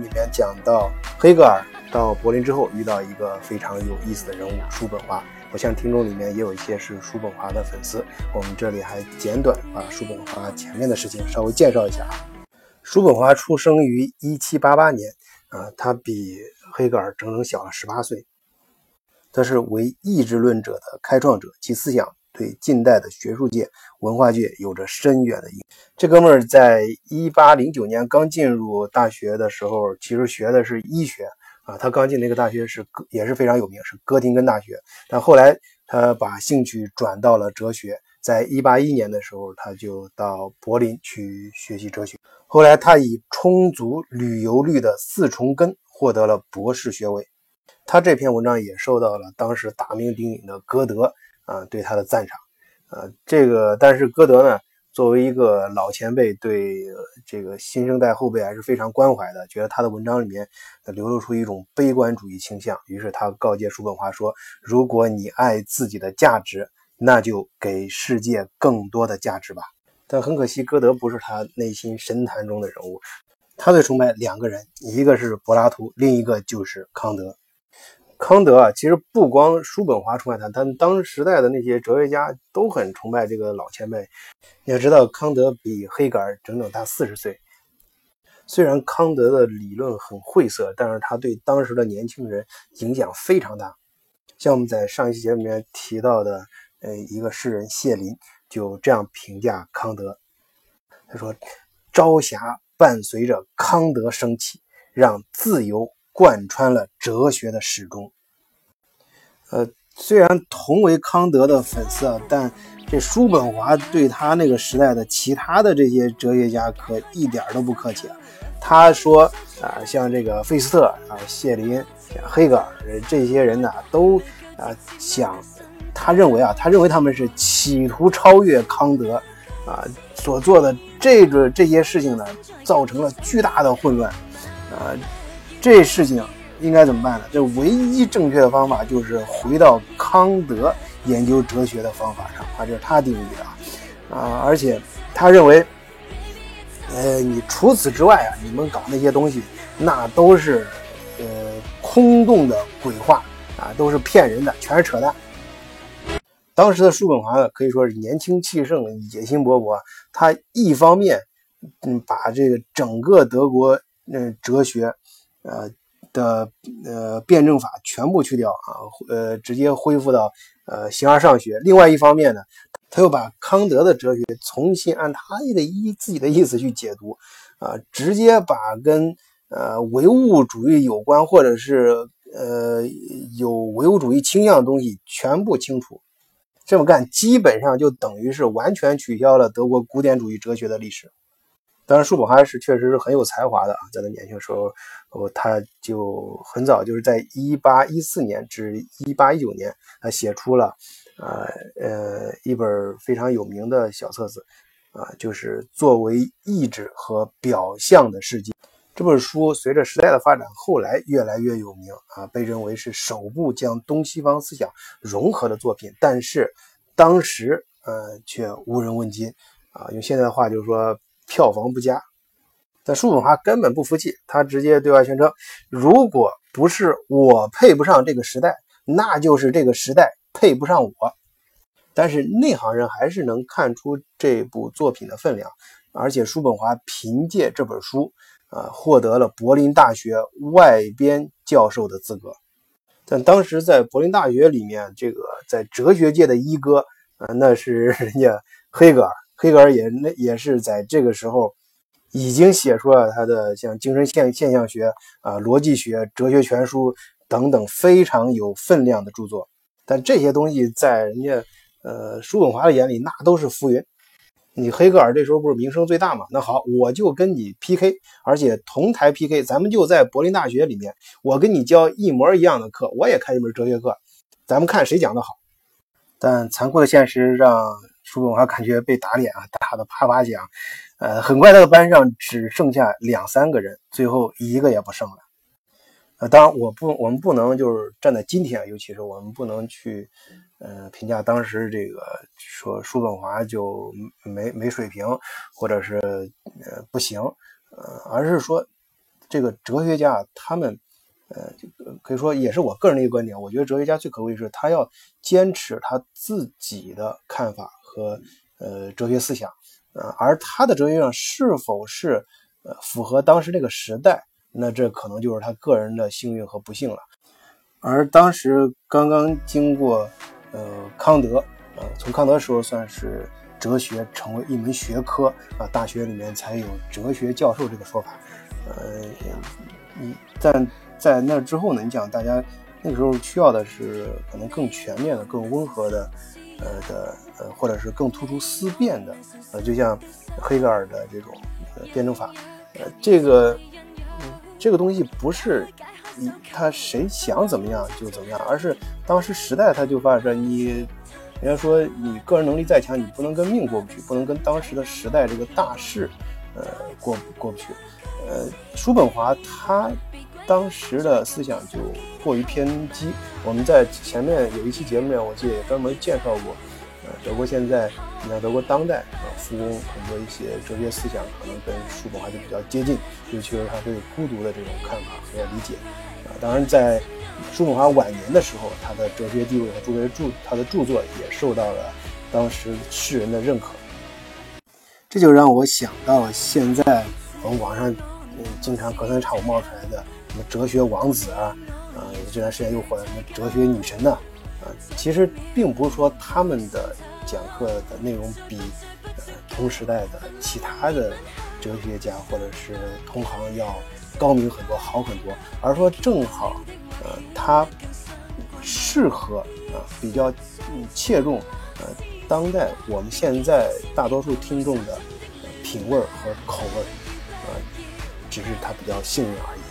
里面讲到黑格尔到柏林之后遇到一个非常有意思的人物叔本华。我相信听众里面也有一些是叔本华的粉丝。我们这里还简短把叔本华前面的事情稍微介绍一下啊。叔本华出生于1788年，啊，他比黑格尔整整小了18岁。他是唯意志论者的开创者，其思想对近代的学术界、文化界有着深远的影响。这哥们儿在1809年刚进入大学的时候，其实学的是医学。啊，他刚进那个大学是也是非常有名，是哥廷根大学。但后来他把兴趣转到了哲学，在一八一年的时候，他就到柏林去学习哲学。后来他以充足旅游率的四重根获得了博士学位。他这篇文章也受到了当时大名鼎鼎的歌德啊对他的赞赏。啊，这个但是歌德呢？作为一个老前辈，对这个新生代后辈还是非常关怀的，觉得他的文章里面流露出一种悲观主义倾向。于是他告诫叔本华说：“如果你爱自己的价值，那就给世界更多的价值吧。”但很可惜，歌德不是他内心神坛中的人物。他最崇拜两个人，一个是柏拉图，另一个就是康德。康德啊，其实不光叔本华崇拜他，他当时代的那些哲学家都很崇拜这个老前辈。你要知道，康德比黑格尔整整大四十岁。虽然康德的理论很晦涩，但是他对当时的年轻人影响非常大。像我们在上一期节目里面提到的，呃，一个诗人谢林就这样评价康德，他说：“朝霞伴随着康德升起，让自由。”贯穿了哲学的始终。呃，虽然同为康德的粉丝啊，但这叔本华对他那个时代的其他的这些哲学家可一点都不客气啊。他说啊，像这个费斯特啊、谢林、黑格尔这些人呢，都啊想，他认为啊，他认为他们是企图超越康德啊所做的这个这些事情呢，造成了巨大的混乱啊。这事情应该怎么办呢？这唯一正确的方法就是回到康德研究哲学的方法上啊，这是他定义的啊。而且他认为，呃，你除此之外啊，你们搞那些东西，那都是呃空洞的鬼话啊，都是骗人的，全是扯淡。当时的叔本华呢，可以说是年轻气盛、野心勃勃。他一方面嗯把这个整个德国嗯哲学。呃的呃辩证法全部去掉啊，呃直接恢复到呃形而上学。另外一方面呢，他又把康德的哲学重新按他的意自己的意思去解读啊，直接把跟呃唯物主义有关或者是呃有唯物主义倾向的东西全部清除。这么干基本上就等于是完全取消了德国古典主义哲学的历史。当然，叔本华是确实是很有才华的啊，在他年轻的时候，哦，他就很早就是在一八一四年至一八一九年，他写出了，呃呃一本非常有名的小册子，啊，就是作为意志和表象的世界。这本书随着时代的发展，后来越来越有名啊，被认为是首部将东西方思想融合的作品。但是当时，呃，却无人问津啊，用现在的话就是说。票房不佳，但叔本华根本不服气，他直接对外宣称：“如果不是我配不上这个时代，那就是这个时代配不上我。”但是内行人还是能看出这部作品的分量，而且叔本华凭借这本书，啊，获得了柏林大学外编教授的资格。但当时在柏林大学里面，这个在哲学界的一哥，啊，那是人家黑格尔。黑格尔也那也是在这个时候，已经写出了他的像精神现现象学啊、逻辑学、哲学全书等等非常有分量的著作。但这些东西在人家呃叔本华的眼里，那都是浮云。你黑格尔这时候不是名声最大嘛？那好，我就跟你 PK，而且同台 PK，咱们就在柏林大学里面，我跟你教一模一样的课，我也开一门哲学课，咱们看谁讲的好。但残酷的现实让。叔本华感觉被打脸啊，打的啪啪响。呃，很快他的班上只剩下两三个人，最后一个也不剩了。呃，当然我不，我们不能就是站在今天，尤其是我们不能去，呃，评价当时这个说叔本华就没没水平，或者是呃不行，呃，而是说这个哲学家他们，呃，可以说也是我个人的一个观点。我觉得哲学家最可贵的是，他要坚持他自己的看法和呃哲学思想，呃，而他的哲学上是否是呃符合当时那个时代，那这可能就是他个人的幸运和不幸了。而当时刚刚经过呃康德，呃，从康德时候算是哲学成为一门学科啊，大学里面才有哲学教授这个说法。呃，你在在那之后呢？你讲大家那个时候需要的是可能更全面的、更温和的，呃的呃，或者是更突出思辨的，呃，就像黑格尔的这种辩证法，呃，这个嗯这个东西不是。你他谁想怎么样就怎么样，而是当时时代他就发展着你，人家说你个人能力再强，你不能跟命过不去，不能跟当时的时代这个大势，呃过过不去。呃，叔本华他当时的思想就过于偏激。我们在前面有一期节目里，我记得也专门介绍过，呃，德国现在，你像德国当代啊，复工很多一些哲学思想可能跟叔本华就比较接近，尤其是他对孤独的这种看法和理解。啊当然，在叔本华晚年的时候，他的哲学地位和著作著他的著作也受到了当时世人的认可。这就让我想到现在我们网上经常隔三差五冒出来的什么哲学王子啊，啊这段时间又火了什么哲学女神呢？啊，其实并不是说他们的讲课的内容比呃同时代的其他的哲学家或者是同行要。高明很多，好很多，而说正好，呃，它适合啊，比较切中呃当代我们现在大多数听众的品味和口味，呃，只是他比较幸运而已。